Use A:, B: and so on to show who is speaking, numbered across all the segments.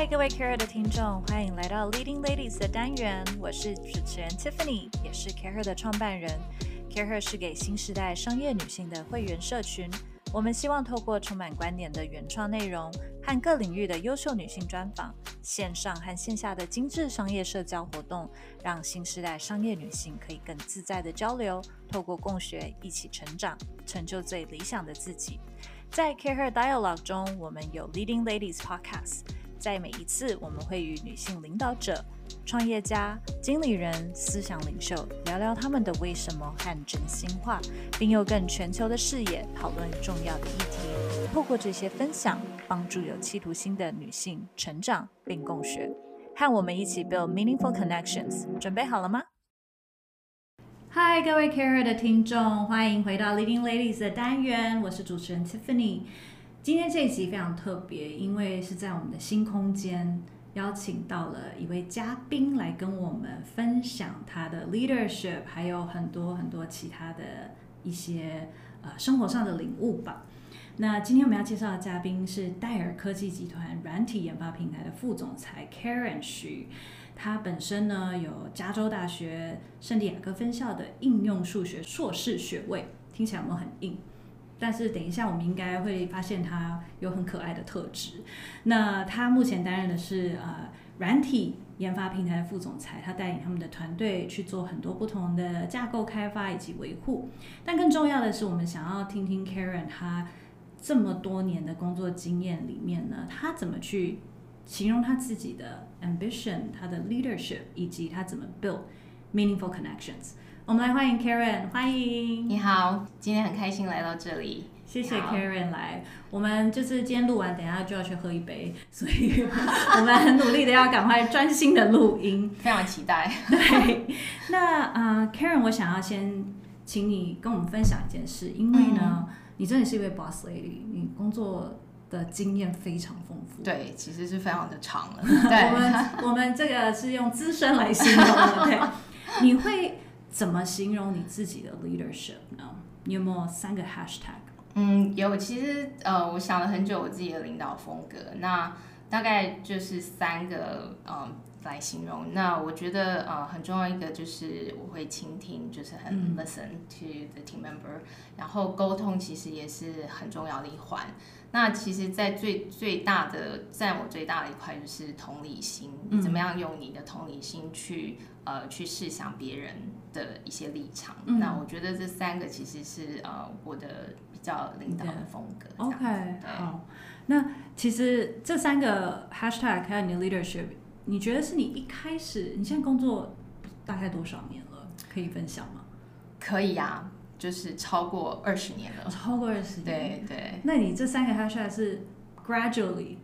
A: 嗨，各位 CAREhER 的听众，欢迎来到 Leading Ladies 的单元。我是主持人 Tiffany，也是 CAREhER 的创办人。CAREhER 是给新时代商业女性的会员社群。我们希望透过充满观点的原创内容和各领域的优秀女性专访，线上和线下的精致商业社交活动，让新时代商业女性可以更自在的交流，透过共学一起成长，成就最理想的自己。在 CAREhER Dialogue 中，我们有 Leading Ladies Podcast。在每一次，我们会与女性领导者、创业家、经理人、思想领袖聊聊他们的为什么和真心话，并用更全球的视野讨论重要的议题。透过这些分享，帮助有企图心的女性成长并共学。和我们一起 build meaningful connections。准备好了吗？嗨，各位 Care 的听众，欢迎回到 Leading Ladies 的单元，我是主持人 Tiffany。今天这一集非常特别，因为是在我们的新空间邀请到了一位嘉宾来跟我们分享他的 leadership，还有很多很多其他的一些呃生活上的领悟吧。那今天我们要介绍的嘉宾是戴尔科技集团软体研发平台的副总裁 Karen 徐，他本身呢有加州大学圣地亚哥分校的应用数学硕士学位，听起来有没有很硬？但是等一下，我们应该会发现他有很可爱的特质。那他目前担任的是呃软体研发平台的副总裁，他带领他们的团队去做很多不同的架构开发以及维护。但更重要的是，我们想要听听 Karen 他这么多年的工作经验里面呢，他怎么去形容他自己的 ambition、他的 leadership，以及他怎么 build meaningful connections。我们来欢迎 Karen，欢迎。
B: 你好，今天很开心来到这里。
A: 谢谢 Karen 来。我们就是今天录完，等一下就要去喝一杯，所以我们很努力的要赶快专心的录音，
B: 非常期待。
A: 对，那啊、uh,，Karen，我想要先请你跟我们分享一件事，因为呢，嗯、你真的是一位 Boss Lady，你工作的经验非常丰富。
B: 对，其实是非常的长了。
A: 对，我们我们这个是用资深来形容的。对，你会。怎么形容你自己的 leadership 呢？你有没有三个 hashtag？
B: 嗯，有。其实呃，我想了很久我自己的领导风格，那大概就是三个嗯来形容。那我觉得呃很重要一个就是我会倾听，就是很 listen to the team member，嗯，然后沟通其实也是很重要的一环。那其实，在最最大的占我最大的一块就是同理心，你怎么样用你的同理心去呃去试想别人的一些立场。嗯、那我觉得这三个其实是呃我的比较领导的风格。
A: OK，好。那其实这三个 hashtag 还有你的 leadership，你觉得是你一开始，你现在工作大概多少年了？可以分享吗？
B: 可以呀、啊。就是超过二十年了，
A: 超过二十年。
B: 对对。
A: 那你这三个 hashtag 是 gradually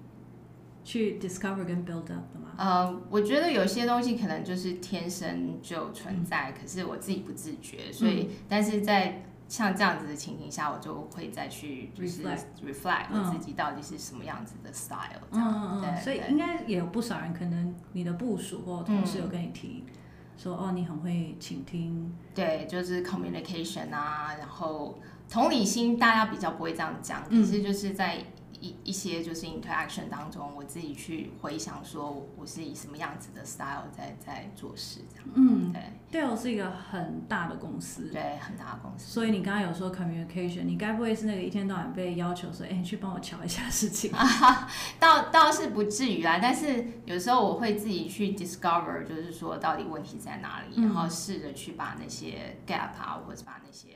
A: 去 discover 跟 build up 的吗？
B: 呃，我觉得有些东西可能就是天生就存在，嗯、可是我自己不自觉，所以，嗯、但是在像这样子的情形下，我就会再去就是 reflect 我自己到底是什么样子的 style 这样。嗯嗯。
A: 所以应该也有不少人可能你的部署或同事有跟你提。嗯说哦，你很会倾听，
B: 对，就是 communication 啊，然后同理心，大家比较不会这样讲，可是就是在。一一些就是 interaction 当中，我自己去回想，说我是以什么样子的 style 在在做事这样。
A: 嗯，对，Dell 是一个很大的公司，
B: 对，很大的公司。
A: 所以你刚刚有说 communication，你该不会是那个一天到晚被要求说，哎，你去帮我瞧一下事情？啊，
B: 倒倒是不至于啊，但是有时候我会自己去 discover，就是说到底问题在哪里，嗯、然后试着去把那些 gap 啊，或者把那些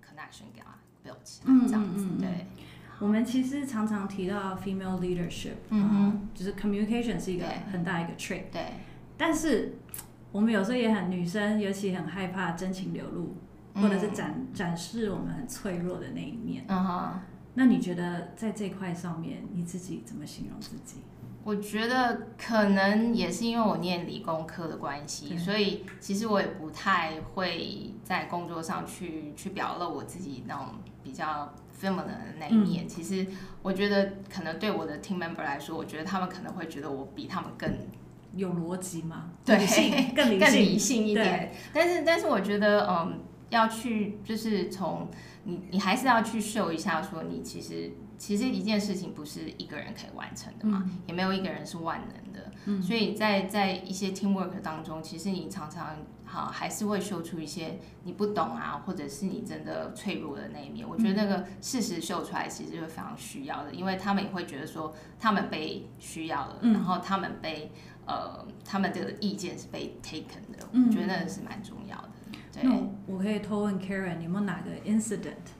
B: connection 给它 build 起来，这样子，嗯、对。
A: 我们其实常常提到 female leadership，
B: 嗯哼，
A: 就是 communication 是一个很大一个 trait，
B: 对。
A: 但是我们有时候也很女生，尤其很害怕真情流露，嗯、或者是展展示我们很脆弱的那一面。
B: 嗯哼。
A: 那你觉得在这块上面，你自己怎么形容自己？
B: 我觉得可能也是因为我念理工科的关系，所以其实我也不太会在工作上去去表露我自己那种比较。Feminine 的那一面，嗯、其实我觉得可能对我的 team member 来说，我觉得他们可能会觉得我比他们更
A: 有逻辑嘛，
B: 对，
A: 更理性，
B: 更理性一
A: 点。
B: 但是，但是我觉得，嗯，要去就是从你你还是要去秀一下，说你其实其实一件事情不是一个人可以完成的嘛，嗯、也没有一个人是万能的，嗯、所以在在一些 teamwork 当中，其实你常常好还是会秀出一些你不懂啊，或者是你真的脆弱的那一面。我觉得那个事实秀出来，其实是非常需要的，因为他们也会觉得说他们被需要了，嗯、然后他们被呃他们的意见是被 taken 的，我觉得那个是蛮重要的。
A: 那我可以偷问 Karen，你有没有哪个 incident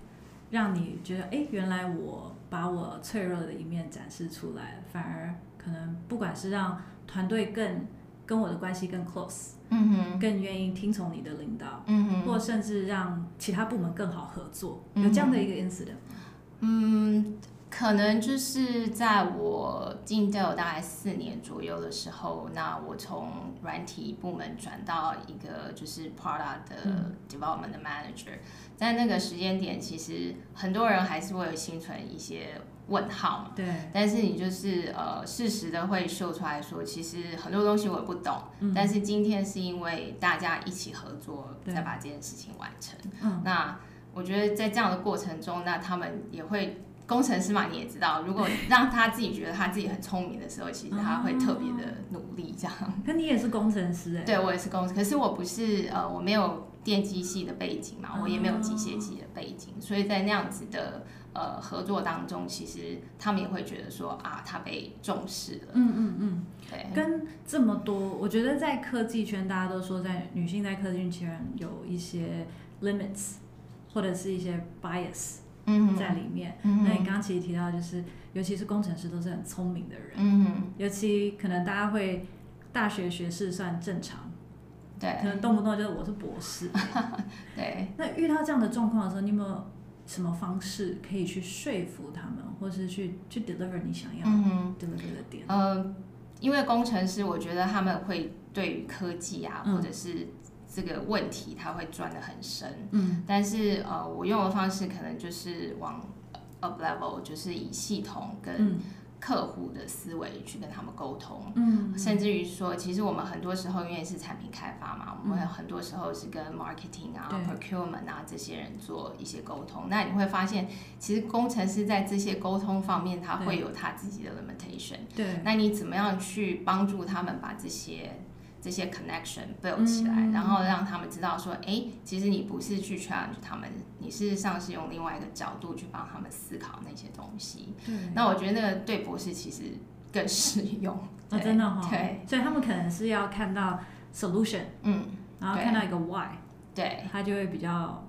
A: 让你觉得，哎，原来我把我脆弱的一面展示出来，反而可能不管是让团队更跟我的关系更 close，嗯哼，更愿意听从你的领导，嗯哼，或甚至让其他部门更好合作，有这样的一个 incident？
B: 嗯。可能就是在我进 Dell 大概四年左右的时候，那我从软体部门转到一个就是 Product 的 Development 的 Manager，在那个时间点，其实很多人还是会有心存一些问号嘛。对。但是你就是呃，适时的会秀出来说，其实很多东西我也不懂，嗯、但是今天是因为大家一起合作，才把这件事情完成。嗯。那我觉得在这样的过程中，那他们也会。工程师嘛，你也知道，如果让他自己觉得他自己很聪明的时候，其实他会特别的努力这样。
A: 可你也是工程师哎？
B: 对，我也是工程师，可是我不是呃，我没有电机系的背景嘛，我也没有机械系的背景，所以在那样子的呃合作当中，其实他们也会觉得说啊，他被重视了。嗯嗯嗯，对。
A: 跟这么多，我觉得在科技圈，大家都说在女性在科技圈有一些 limits，或者是一些 bias。嗯，在里面。嗯、那你刚刚其实提到，就是尤其是工程师都是很聪明的人。嗯，尤其可能大家会大学学士算正常，对，可能动不动就是我是博士。对。那遇到这样的状况的时候，你有没有什么方式可以去说服他们，或是去去 deliver 你想要 deliver 的点？
B: 嗯、呃，因为工程师，我觉得他们会对于科技啊，嗯、或者是。这个问题他会钻得很深，嗯，但是呃，我用的方式可能就是往 up level，就是以系统跟客户的思维去跟他们沟通，嗯，甚至于说，其实我们很多时候因为是产品开发嘛，我们很多时候是跟 marketing 啊、procurement 啊这些人做一些沟通，那你会发现，其实工程师在这些沟通方面，他会有他自己的 limitation，对，那你怎么样去帮助他们把这些这些 connection build 起来，嗯、然后让他们知道说，哎，其实你不是去 challenge 他们，你事实上是用另外一个角度去帮他们思考那些东西。嗯、那我觉得那个对博士其实更适用。
A: 啊，真的哈、哦。对。所以他们可能是要看到 solution，嗯，然后看到一个 why，对，他就会比较。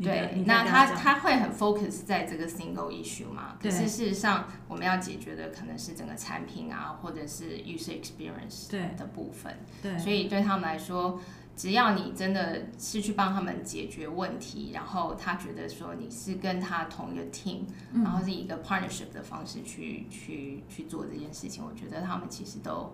B: 对，那他他会很 focus 在这个 single issue 嘛？可是事实上，我们要解决的可能是整个产品啊，或者是 user experience 的部分。对，所以对他们来说，只要你真的是去帮他们解决问题，然后他觉得说你是跟他同一个 team，然后是一个 partnership 的方式去去去做这件事情，我觉得他们其实都。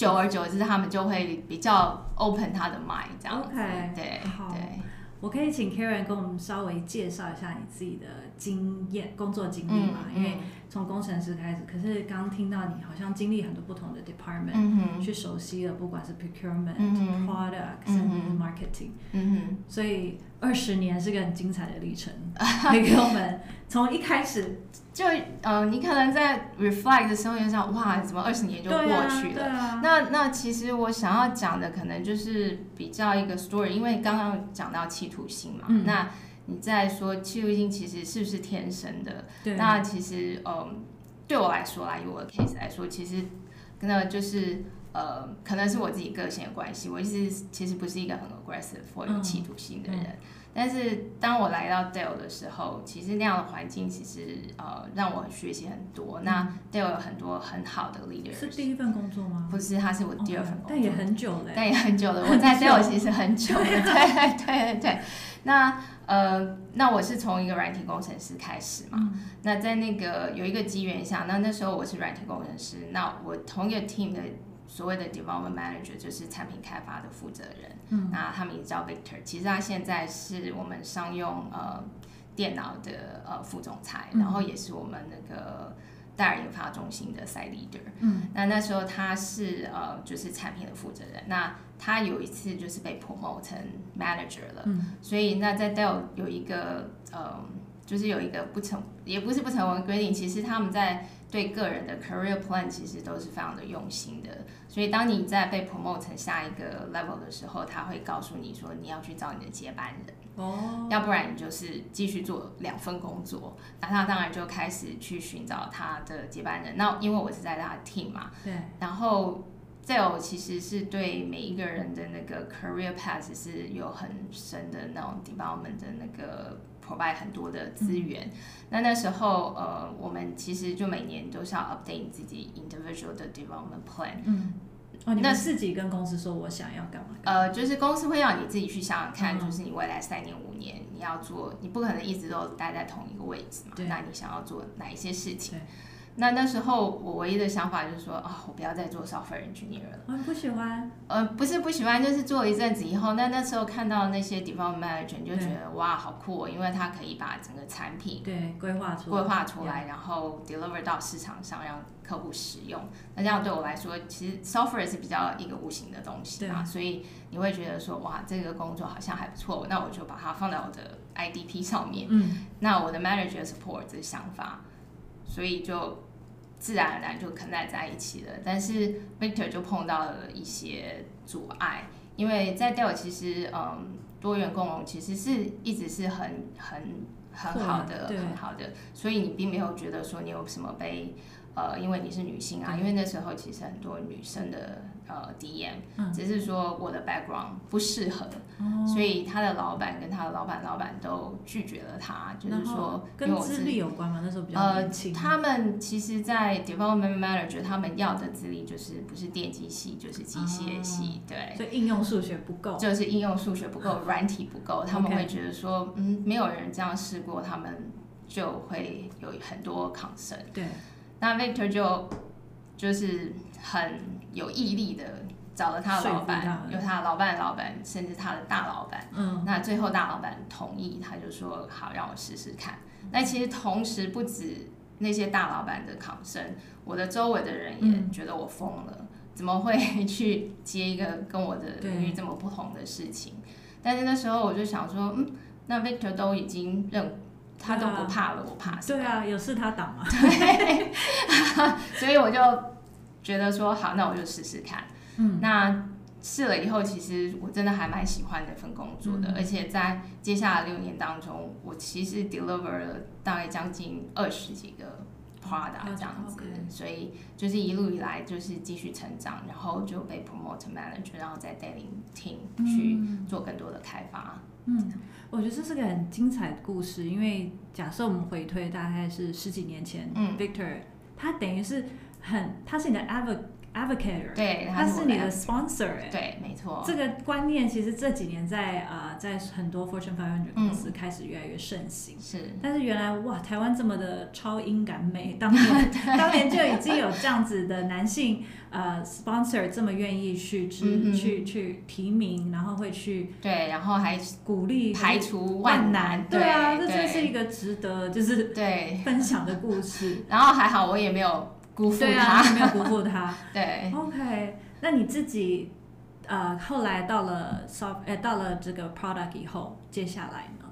B: 久而久之，他们就会比较 open 他的 mind 这样子。Okay, 对，好对。
A: 我可以请 Karen 跟我们稍微介绍一下你自己的经验、工作经历嘛？嗯嗯、因为从工程师开始，可是刚刚听到你好像经历很多不同的 department，、嗯、去熟悉了，不管是 procurement、嗯、product 甚至 marketing，嗯哼，所以二十年是个很精彩的历程。可以给我们从一开始。
B: 就呃，你可能在 reflect 的时候就想，哇，怎么二十年就过去了？啊啊、那那其实我想要讲的可能就是比较一个 story，因为刚刚讲到企图心嘛。嗯、那你在说企图心其实是不是天生的？对那其实嗯、呃，对我来说啦，以我的 case 来说，其实那就是呃，可能是我自己个性的关系，我一直其实不是一个很 aggressive 或有企图心的人。嗯嗯但是当我来到 Dell 的时候，其实那样的环境其实呃让我学习很多。那 Dell 有很多很好的 leader。
A: 是第一份工作吗？
B: 不是，他是我第二份工作。
A: 但也很久了。
B: 但也很久了，我在 Dell 其实很久了。对对对对。那呃，那我是从一个软体工程师开始嘛。那在那个有一个机缘下，那那时候我是软体工程师，那我同一个 team 的。所谓的 development manager 就是产品开发的负责人，嗯，那他名字叫 Victor，其实他现在是我们商用呃电脑的呃副总裁，嗯、然后也是我们那个戴尔研发中心的 side leader，。
A: 嗯，
B: 那那时候他是呃就是产品的负责人。那他有一次就是被 promote 成 manager 了。
A: 嗯，
B: 所以那在 Dell 有一个呃就是有一个不成也不是不成文规定，其实他们在对个人的 career plan 其实都是非常的用心的。所以当你在被 promote 成下一个 level 的时候，他会告诉你说你要去找你的接班人。
A: 哦，
B: 要不然你就是继续做两份工作，那他当然就开始去寻找他的接班人。那因为我是在他的 team 嘛，
A: 对，
B: 然后 Dell 其实是对每一个人的那个 career path 是有很深的那种 development 的那个 provide 很多的资源。嗯、那那时候呃，我们其实就每年都是要 update 自己 individual 的 development plan。
A: 嗯。哦，你自己跟公司说，我想要干嘛？
B: 呃，就是公司会让你自己去想想看，
A: 嗯、
B: 就是你未来三年、五年你要做，你不可能一直都待在同一个位置嘛。那你想要做哪一些事情？那那时候我唯一的想法就是说，啊、哦，我不要再做 software engineer 了。
A: 我不喜欢。
B: 呃，不是不喜欢，就是做了一阵子以后，那那时候看到那些 development manager，你就觉得哇，好酷哦，因为他可以把整个产品
A: 对规划出来，
B: 规划出来，然后 deliver 到市场上，让客户使用。那这样对我来说，其实 software 是比较一个无形的东西嘛，所以你会觉得说，哇，这个工作好像还不错，那我就把它放在我的 IDP 上面。嗯，那我的 manager support 这个想法，所以就。自然而然就 connect 在一起了，但是 Victor 就碰到了一些阻碍，因为在 Dell 其实，嗯，多元共融其实是一直是很很很好的，很好的，所以你并没有觉得说你有什么被，呃，因为你是女性啊，因为那时候其实很多女生的。呃，DM，只是说我的 background 不适合，嗯，所以他的老板跟他的老板老板都拒绝了他，就是说
A: 跟资历有关吗？那时候比较。
B: 呃，他们其实，在 development manager，他们要的资历就是不是电机系就是机械系，对。
A: 所以应用数学不够。
B: 就是应用数学不够，软体不够，他们会觉得说，嗯，没有人这样试过，他们就会有很多 concern。
A: 对。
B: 那 Victor 就就是很。有毅力的找了他的老板，有他的老板的老板，甚至他的大老板。嗯，那最后大老板同意，他就说好，让我试试看。那其实同时不止那些大老板的抗生，我的周围的人也觉得我疯了，嗯，怎么会去接一个跟我的领域这么不同的事情？但是那时候我就想说，嗯，那 Victor 都已经认，他都不怕了，我怕什么？
A: 对啊，有事他挡嘛。
B: 对，所以我就。觉得说好，那我就试试看。嗯，那试了以后，其实我真的还蛮喜欢那份工作的，嗯，而且在接下来六年当中，我其实 deliver 了大概将近二十几个 product 这样子，嗯，所以就是一路以来就是继续成长，然后就被 promote manager，然后再带领 team 去做更多的开发。
A: 嗯，我觉得这是个很精彩的故事，因为假设我们回推大概是十几年前，嗯，Victor 他等于是。很，他是你的 advocate，
B: 对，
A: 他是你的 sponsor，哎，
B: 对，没错。
A: 这个观念其实这几年在呃，在很多 Fortune 500公司开始越来越盛行。是、嗯。但是原来哇，台湾这么的超英赶美，当年当年就已经有这样子的男性呃 sponsor 这么愿意去支、嗯、去去提名，然后会去
B: 对，然后还
A: 鼓励
B: 排除万难。
A: 对啊，这真是一个值得就是对分享的故事。
B: 然后还好我也没有。
A: 对啊，你没有辜负他。
B: 对
A: ，OK，那你自己呃后来到了 soft，呃到了这个 product 以后，接下来呢？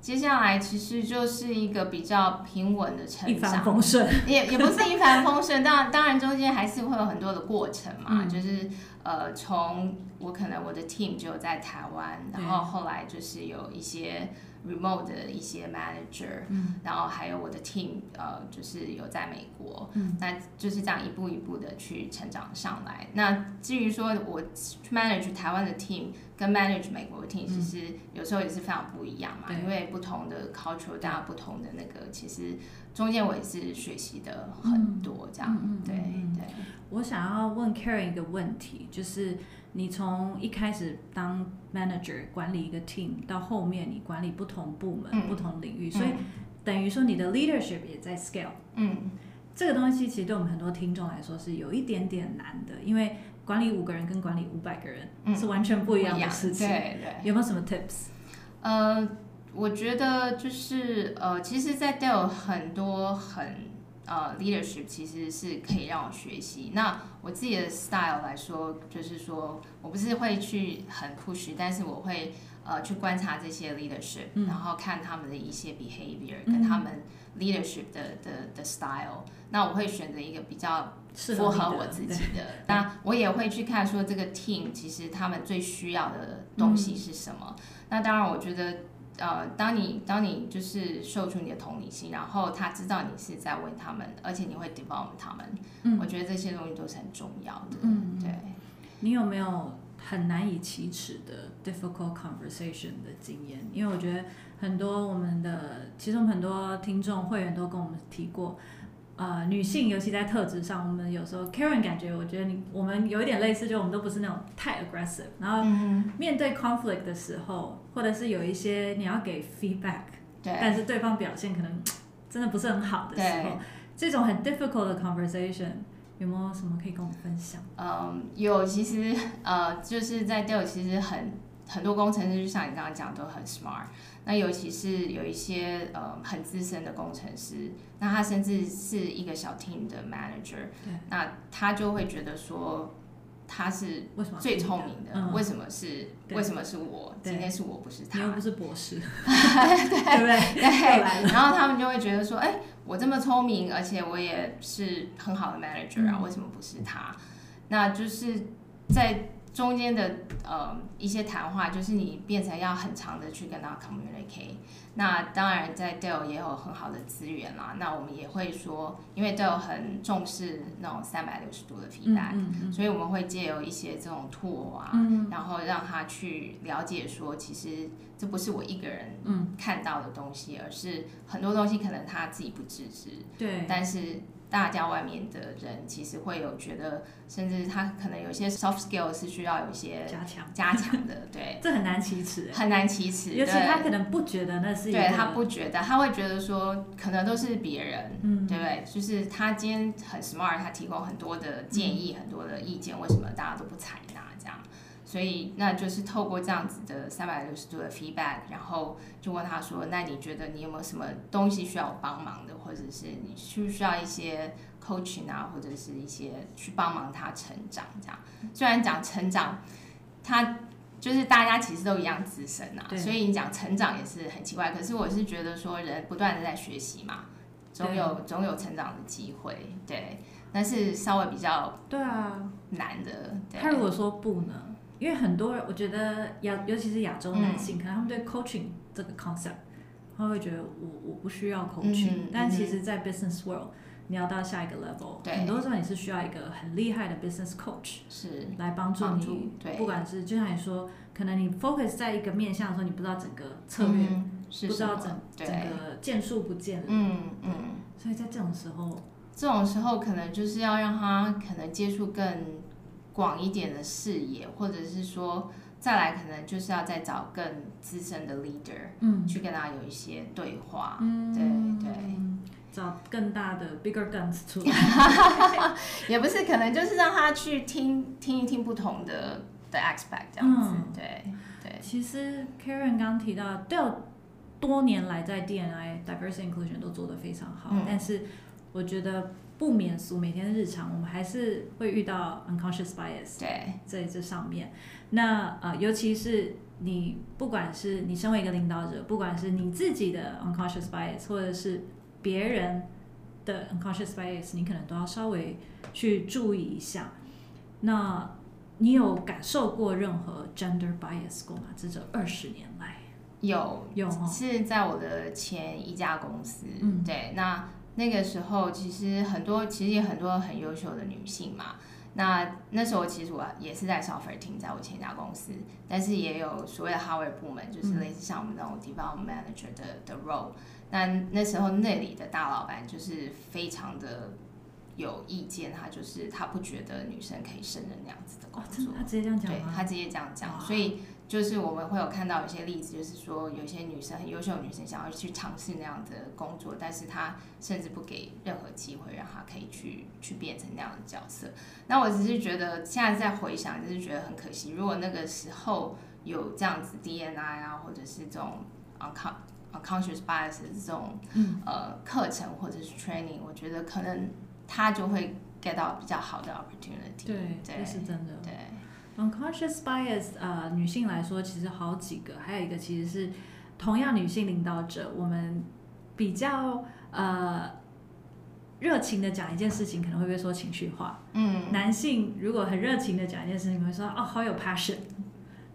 B: 接下来其实就是一个比较平稳的成长，
A: 一帆风顺，
B: 也也不是一帆风顺，当然当然中间还是会有很多的过程嘛，嗯、就是呃从我可能我的 team 只有在台湾，然后后来就是有一些。Remote 的一些 manager，嗯，然后还有我的 team，呃，就是有在美国，嗯，那就是这样一步一步的去成长上来。那至于说我 manage 台湾的 team 跟 manage 美国的 team，其实有时候也是非常不一样嘛，因为不同的 culture，大家不同的那个，其实中间我也是学习的很多，这样，嗯、对对。
A: 我想要问 Karen 一个问题，就是。你从一开始当 manager 管理一个 team，到后面你管理不同部门、嗯、不同领域，所以等于说你的 leadership 也在 scale。嗯，这个东西其实对我们很多听众来说是有一点点难的，因为管理五个人跟管理五百个人是完全不一样的事情。嗯、对对，有没有什么 tips？
B: 呃，我觉得就是呃，其实，在 Dell 很多很呃，leadership 其实是可以让我学习。那我自己的 style 来说，就是说我不是会去很 push，但是我会呃去观察这些 leadership，、嗯、然后看他们的一些 behavior、嗯、跟他们 leadership 的的的 style。那我会选择一个比较符合我自己的。那我也会去看说这个 team 其实他们最需要的东西是什么。嗯、那当然，我觉得。呃，当你当你就是秀出你的同理心，然后他知道你是在为他们，而且你会 develop 他们，嗯，我觉得这些东西都是很重要的。嗯，对。
A: 你有没有很难以启齿的 difficult conversation 的经验？因为我觉得很多我们的，其实我们很多听众会员都跟我们提过。呃，女性尤其在特质上，我们有时候 Karen 感觉，我觉得你我们有一点类似，就我们都不是那种太 aggressive，然后面对 conflict 的时候，或者是有一些你要给 feedback，对，但是对方表现可能真的不是很好的时候，这种很 difficult 的 conversation 有没有什么可以跟我们分享？
B: 嗯，有，其实呃，就是在 Dell 其实很很多工程师，就像你刚刚讲，都很 smart。那尤其是有一些呃很资深的工程师，那他甚至是一个小 team 的 manager，那他就会觉得说他是最聪明的，为什么是为什么是我？今天是我不是他？
A: 不是博士，
B: 对对对。然后他们就会觉得说，哎，我这么聪明，而且我也是很好的 manager 啊，为什么不是他？那就是在。中间的呃一些谈话，就是你变成要很长的去跟他 communicate。那当然在 Dell 也有很好的资源啦。那我们也会说，因为 Dell 很重视那种三百六十度的 feedback，嗯嗯嗯，所以我们会借由一些这种 tool 啊，嗯、然后让他去了解说，其实这不是我一个人看到的东西，而是很多东西可能他自己不自知。
A: 对，
B: 但是。大家外面的人其实会有觉得，甚至他可能有些 soft skill 是需要有一些加强。加强的，对，
A: 这很难启齿，
B: 很难启齿，
A: 尤其他可能不觉得那是一个，
B: 对，他不觉得，他会觉得说可能都是别人，嗯，对不对？就是他今天很 smart，他提供很多的建议，嗯、很多的意见，为什么大家都不采？所以，那就是透过这样子的三百六十度的 feedback，然后就问他说：“那你觉得你有没有什么东西需要我帮忙的，或者是你需不需要一些 coaching 啊，或者是一些去帮忙他成长？”这样，虽然讲成长，他就是大家其实都一样资深啊，所以你讲成长也是很奇怪。可是我是觉得说，人不断的在学习嘛，总有总有成长的机会，对。但是稍微比较对啊难的，
A: 他如果说不呢？因为很多人，我觉得亚，尤其是亚洲男性，嗯、可能他们对 coaching 这个 concept，他会觉得我我不需要 coaching，嗯、但其实，在 business world，你要到下一个 level，很多时候你是需要一个很厉害的 business coach，是来帮助你，对，不管是就像你说，可能你 focus 在一个面向的时候，你不知道整个策略，嗯、不知道整整个件数不见了，嗯嗯，所以在这种时候，
B: 这种时候可能就是要让他可能接触更。广一点的视野，或者是说再来，可能就是要再找更资深的 leader，嗯，去跟他有一些对话，嗯，对对，
A: 找更大的 bigger guns 出 来，
B: 也不是，可能就是让他去听听一听不同的的 aspect 这样子，嗯、对。对。
A: 其实 Karen 刚提到，Dell 多年来在 DNI diversity inclusion 都做得非常好，嗯、但是我觉得。不免俗，每天的日常我们还是会遇到 unconscious bias 对，在这上面。那呃，尤其是你，不管是你身为一个领导者，不管是你自己的 unconscious bias，或者是别人的 unconscious bias，你可能都要稍微去注意一下。那你有感受过任何 gender bias 过吗？这这二十年来，
B: 有有是在我的前一家公司，嗯，对，那。那个时候其实很多，其实也很多很优秀的女性嘛。那那时候其实我也是在 software team，在我前一家公司，但是也有所谓的 hardware 部门，就是类似像我们那种 development manager 的的 role。那那时候那里的大老板就是非常的有意见，他就是他不觉得女生可以胜任那样子的工作。
A: 他直接这样讲，
B: 对，他直接这样讲，所以。就是我们会有看到一些例子，就是说有些女生很优秀的女生想要去尝试那样的工作，但是她甚至不给任何机会让她可以去去变成那样的角色。那我只是觉得现在在回想，就是觉得很可惜。如果那个时候有这样子 DNI 啊，或者是这种 uncon conscious bias 的这种、
A: 嗯、
B: 呃课程或者是 training，我觉得可能他就会 get 到比较好的 opportunity。
A: 对，这是真的。
B: 对
A: ，unconscious bias，呃，女性来说其实好几个，还有一个其实是同样女性领导者，我们比较呃。热情的讲一件事情，可能会被说情绪化。
B: 嗯，
A: 男性如果很热情的讲一件事情，会说哦，好有 passion，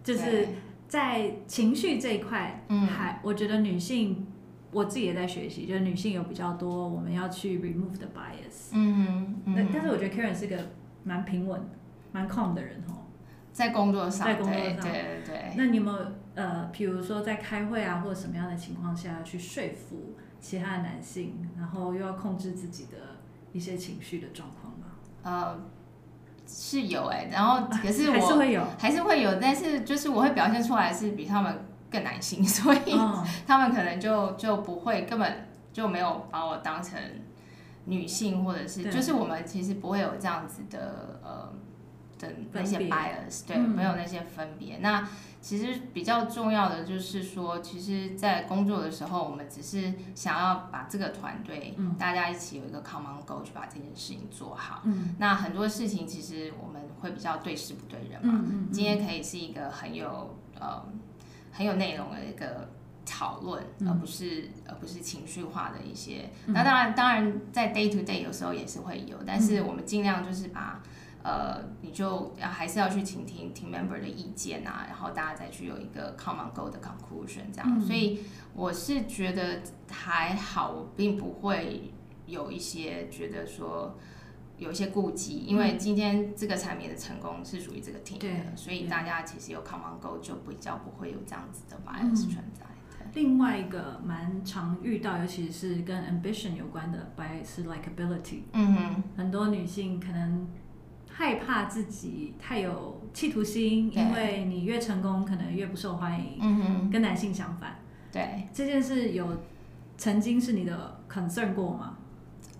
A: 就是在情绪这一块，嗯，还我觉得女性，我自己也在学习，就是女性有比较多我们要去 remove the bias。
B: 嗯嗯。
A: 那但是我觉得 Karen 是个蛮平稳、蛮 calm 的人哦，
B: 在工作上，
A: 在工作上，
B: 对对对。
A: 那你有没有呃，比如说在开会啊，或者什么样的情况下去说服？其他的男性，然后又要控制自己的一些情绪的状况吗？
B: 呃，是有哎、欸，然后可是我
A: 还是会有，
B: 还是会有，但是就是我会表现出来是比他们更男性，所以他们可能就就不会根本就没有把我当成女性，或者是就是我们其实不会有这样子的呃的那些 bias，对，没有那些分别。嗯、那其实比较重要的就是说，其实，在工作的时候，我们只是想要把这个团队，嗯、大家一起有一个 common goal 去把这件事情做好。嗯、那很多事情其实我们会比较对事不对人嘛。嗯嗯嗯、今天可以是一个很有呃很有内容的一个讨论，嗯、而不是而不是情绪化的一些。嗯、那当然，当然在 day to day 有时候也是会有，但是我们尽量就是把。呃，你就要还是要去倾听 team member 的意见啊，然后大家再去有一个 common goal 的 conclusion 这样。嗯、所以我是觉得还好，我并不会有一些觉得说有一些顾忌，因为今天这个产品的成功是属于这个 team 的，对所以大家其实有 common goal 就比较不会有这样子的 bias 存在。
A: 嗯、另外一个蛮常遇到，尤其是跟 ambition 有关的 bias 是 likability。嗯哼，很多女性可能。害怕自己太有企图心，因为你越成功，可能越不受欢迎。嗯哼，跟男性相反。
B: 对，
A: 这件事有曾经是你的 concern 过吗？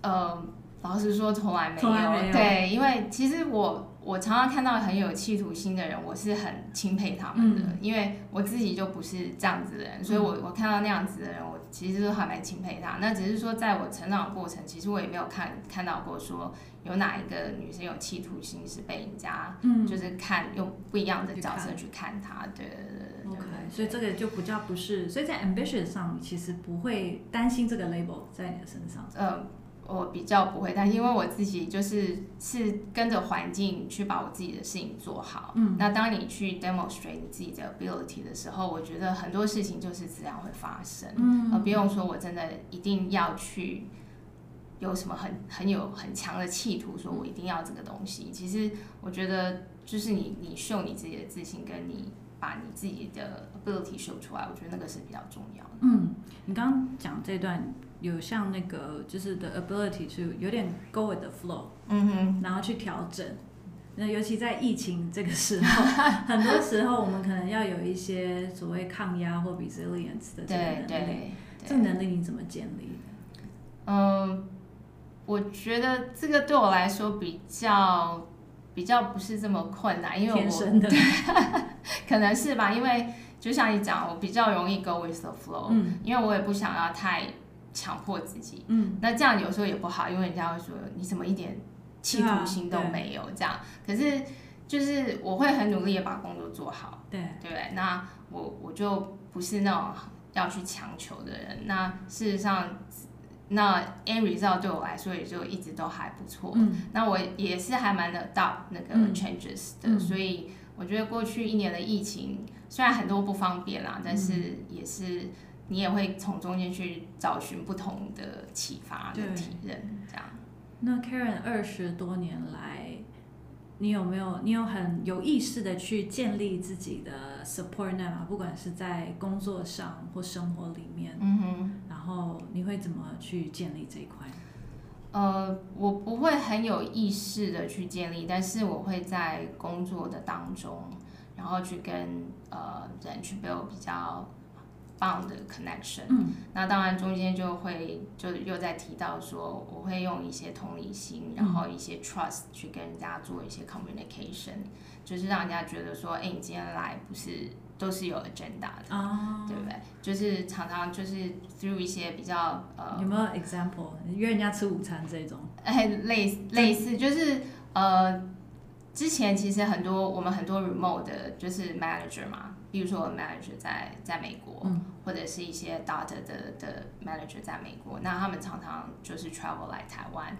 B: 呃，老实说，从来没有。
A: 从来没有。
B: 对，因为其实我我常常看到很有企图心的人，我是很钦佩他们的，嗯、因为我自己就不是这样子的人，所以我我看到那样子的人，我其实都还蛮钦佩他。那只是说，在我成长的过程，其实我也没有看看到过说。有哪一个女生有企图心是被人家，就是看用不一样的角色去看她，对对对
A: OK，所以这个就不叫不是，所以在 ambition 上，其实不会担心这个 label 在你的身上。
B: 呃，我比较不会担心，因为我自己就是是跟着环境去把我自己的事情做好。嗯，那当你去 demonstrate 你自己的 ability 的时候，我觉得很多事情就是自然会发生，嗯，而不用说我真的一定要去。有什么很很有很强的企图，说我一定要这个东西。其实我觉得，就是你你秀你自己的自信，跟你把你自己的 ability 秀出来，我觉得那个是比较重要的。
A: 嗯，你刚刚讲这段有像那个就是 the ability to 有点 go with the flow，嗯哼，然后去调整。那尤其在疫情这个时候，很多时候我们可能要有一些所谓抗压或 resilience 的这个能力。对对对，这个能力你怎么建立？
B: 嗯。我觉得这个对我来说比较比较不是这么困难，因为我天生的 可能是吧，因为就像你讲，我比较容易 go with the flow，嗯，因为我也不想要太强迫自己，嗯，那这样有时候也不好，因为人家会说你怎么一点企图心都没有这样，可是就是我会很努力的把工作做好，对对不对？那我我就不是那种要去强求的人，那事实上。那 end result 对我来说也就一直都还不错。嗯，那我也是还蛮的到那个 changes 的，嗯，所以我觉得过去一年的疫情虽然很多不方便啦，但是也是你也会从中间去找寻不同的启发的体验，这样。
A: 那 Karen 二十多年来，你有没有你有很有意识的去建立自己的 support network，不管是在工作上或生活里面？嗯哼。然后你会怎么去建立这一块？
B: 呃，我不会很有意识的去建立，但是我会在工作的当中，然后去跟呃人去 build 比较棒的 connection。嗯，那当然中间就会就又在提到说，我会用一些同理心，然后一些 trust 去跟人家做一些 communication，就是让人家觉得说，哎，你今天来不是。都是有 agenda 的，
A: 哦，
B: 对不对？就是常常就是 through 一些比较呃，
A: 有没有 example？约人家吃午餐这种？
B: 哎，类类似就是呃，之前其实很多我们很多 remote 的就是 manager 嘛，比如说我 manager 在在美国，嗯，或者是一些 data 的的 manager 在美国，那他们常常就是 travel 来台湾。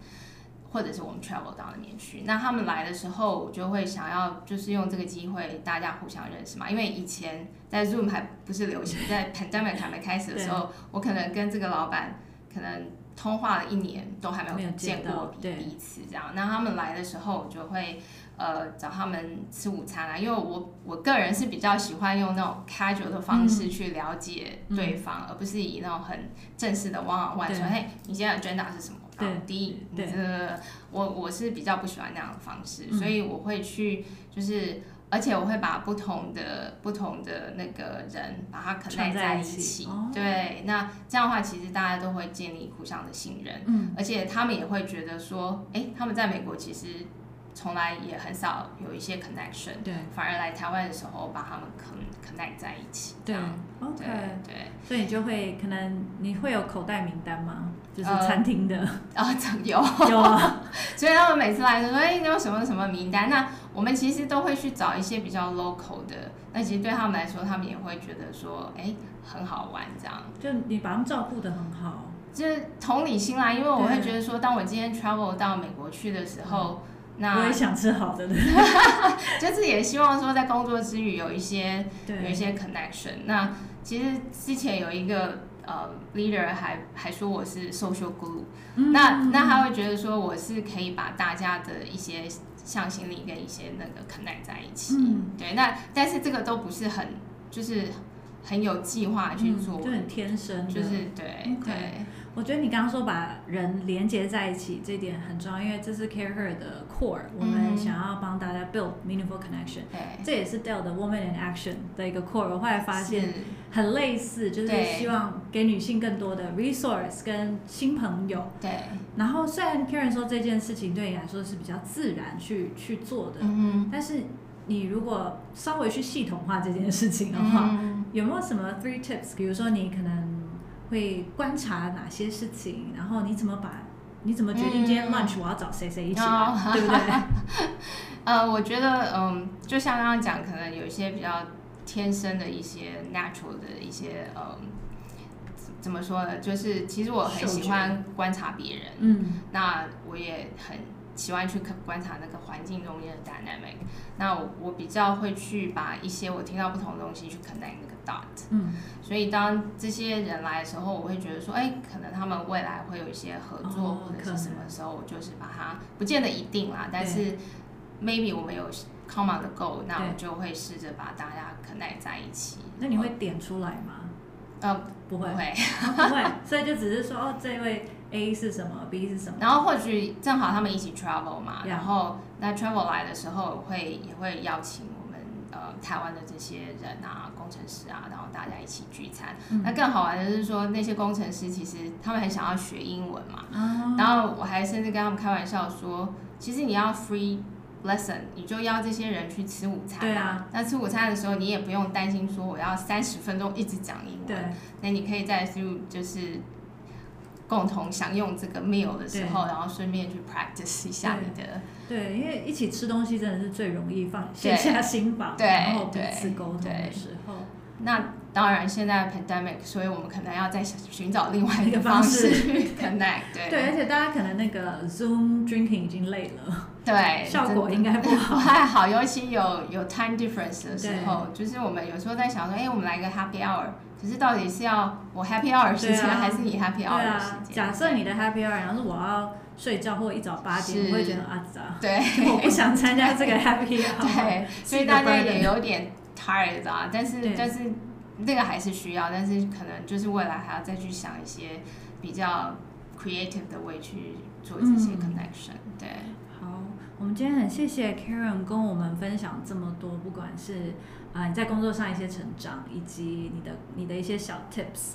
B: 或者是我们 travel 到那边去，那他们来的时候，我就会想要就是用这个机会大家互相认识嘛。因为以前在 Zoom 还不是流行，在 pandemic 还没开始的时候，我可能跟这个老板可能通话了一年都还没有见过彼此这样。那他们来的时候，我就会呃找他们吃午餐啊，因为我我个人是比较喜欢用那种 casual 的方式去了解对方，嗯、而不是以那种很正式的 one on one 说，嘿，你现在 agenda 是什么？对，第一，这个我我是比较不喜欢那样的方式，嗯、所以我会去，就是，而且我会把不同的不同的那个人把它 connect 在一起，一起哦、对，那这样的话，其实大家都会建立互相的信任，嗯，而且他们也会觉得说，哎，他们在美国其实。从来也很少有一些 connection，对，反而来台湾的时候把他们 connect 在一起，
A: 对，OK，对，所以你就会可能你会有口袋名单吗？就是餐厅的
B: 啊，有有啊，所以他们每次来都说，哎，你有什么什么名单？那我们其实都会去找一些比较 local 的，那其实对他们来说，他们也会觉得说，哎，很好玩这样。
A: 就你把他们照顾的很好，
B: 就是同理心啦，因为我会觉得说，当我今天 travel 到美国去的时候。那
A: 我也想吃好的，
B: 就是也希望说在工作之余有一些有一些 connection。那其实之前有一个呃 leader 还还说我是 social glue，嗯，那那他会觉得说我是可以把大家的一些向心力跟一些那个 connect 在一起。嗯，对。那但是这个都不是很就是很有计划去做，
A: 嗯，就很天生，
B: 就是
A: 对.
B: 对。
A: 我觉得你刚刚说把人连接在一起这点很重要，因为这是 CAREhER 的 core，我们想要帮大家 build meaningful connection，嗯、这也是 Dell 的 Woman in Action 的一个 core。我后来发现很类似，就是希望给女性更多的 resource 跟新朋友。对。然后虽然 Karen 说这件事情对你来说是比较自然去去做的，嗯、但是你如果稍微去系统化这件事情的话，嗯、有没有什么 three tips？比如说你可能。会观察哪些事情，然后你怎么把，你怎么决定今天 lunch 我要找谁谁一起来，嗯、对不对？
B: 呃，我觉得，嗯，就像刚刚讲，可能有一些比较天生的一些 natural 的一些，嗯，怎么说呢？就是其实我很喜欢观察别人，嗯，那我也很。喜欢去观察那个环境中间的 dynamic，那我我比较会去把一些我听到不同的东西去 connect 个 dot，嗯，所以当这些人来的时候，我会觉得说，哎，可能他们未来会有一些合作、哦、或者是什么时候，我就是把它不见得一定啦，但是 maybe 我们有 common 的 goal，那我就会试着把大家 connect 在一起。
A: 那你会点出来吗？
B: 呃，不会，
A: 不会，不会，所以就只是说，哦，这位。A 是什么？B 是什么？
B: 然后或许正好他们一起 travel 嘛然后那 travel 来的时候会也会邀请呃台湾的这些人啊，工程师啊，然后大家一起聚餐。嗯、那更好玩的是说，那些工程师其实他们很想要学英文嘛，oh. 然后我还甚至跟他们开玩笑说，其实你要 free lesson，你就邀这些人去吃午餐。对啊。那吃午餐的时候，你也不用担心说我要三十分钟一直讲英文。对。那你可以在 through 就是。共同享用这个 meal 的时候，然后顺便去 practice 一下你的。
A: 对，因为一起吃东西真的是最容易放卸下心防，对然后彼此沟通的时候。
B: 那当然，现在 pandemic，所以我们可能要再寻找另外一个方式 去 connect。对，
A: 对，而且大家可能那个 Zoom drinking 已经累了，
B: 对，
A: 效果应该不好。
B: 不太好，尤其有有 time difference 的时候，就是我们有时候在想说，哎，我们来个 happy hour。可是到底是要我 happy hour 时间，还是你 happy hour 的时间？
A: 假设你的 happy hour，然后是我要睡觉或一早八点，我会觉得啊咋？
B: 对，
A: 我不想参加这个 happy hour。
B: 对，所以大家也有点 tired 啊。但是但是那个还是需要，但是可能就是未来还要再去想一些比较 creative 的 way 去做这些 connection。对，
A: 好，我们今天很谢谢 Karen 跟我们分享这么多，不管是。啊，你在工作上一些成长，以及你的你的一些小 tips。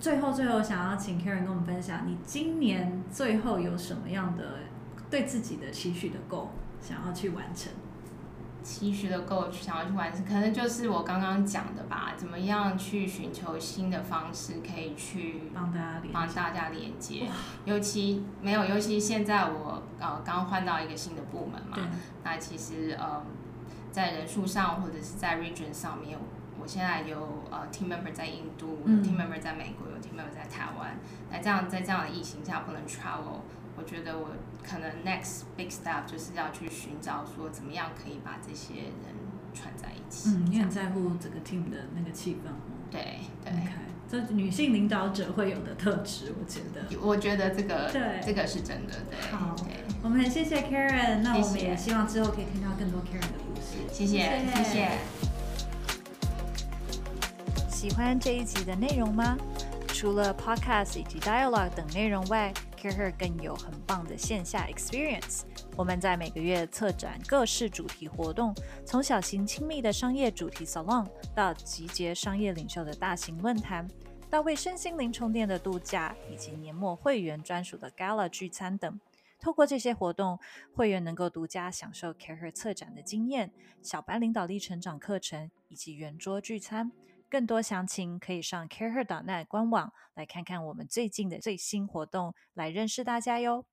A: 最后，最后想要请 Karen 跟我们分享，你今年最后有什么样的对自己的期许的 goal 想要去完成？
B: 期许的 goal 想要去完成，可能就是我刚刚讲的吧，怎么样去寻求新的方式，可以去
A: 帮大家连
B: 帮大家连接。尤其没有，尤其现在我呃刚换到一个新的部门嘛，那其实呃在人数上或者是在 region 上面，我现在有呃 team member 在印度，有 team member 在美国，有 team member 在台湾。那这样在这样的疫情下不能 travel，我觉得我可能 next big step 就是要去寻找说怎么样可以把这些人串在一起。
A: 嗯，你很在乎整个 team 的那个气氛。
B: 对对。
A: Okay. 这女性领导者会有的特质，我觉得。
B: 我觉得这个
A: 对
B: 这个是真的。对。
A: 好，
B: 对
A: 我们很谢谢 Karen，那我们也希望之后可以听到更多 Karen 的故事。
B: 谢谢谢谢。谢谢
A: 喜欢这一集的内容吗？除了 Podcast 以及 Dialogue 等内容外，CAREhER 更有很棒的线下 Experience。我们在每个月策展各式主题活动，从小型亲密的商业主题 Salon，到集结商业领袖的大型论坛，到为身心灵充电的度假，以及年末会员专属的 Gala 聚餐等。透过这些活动，会员能够独家享受 CAREhER 策展的经验、小班领导力成长课程以及圆桌聚餐。更多详情可以上 careher.net 官网来看看我们最近的最新活动，来认识大家哟。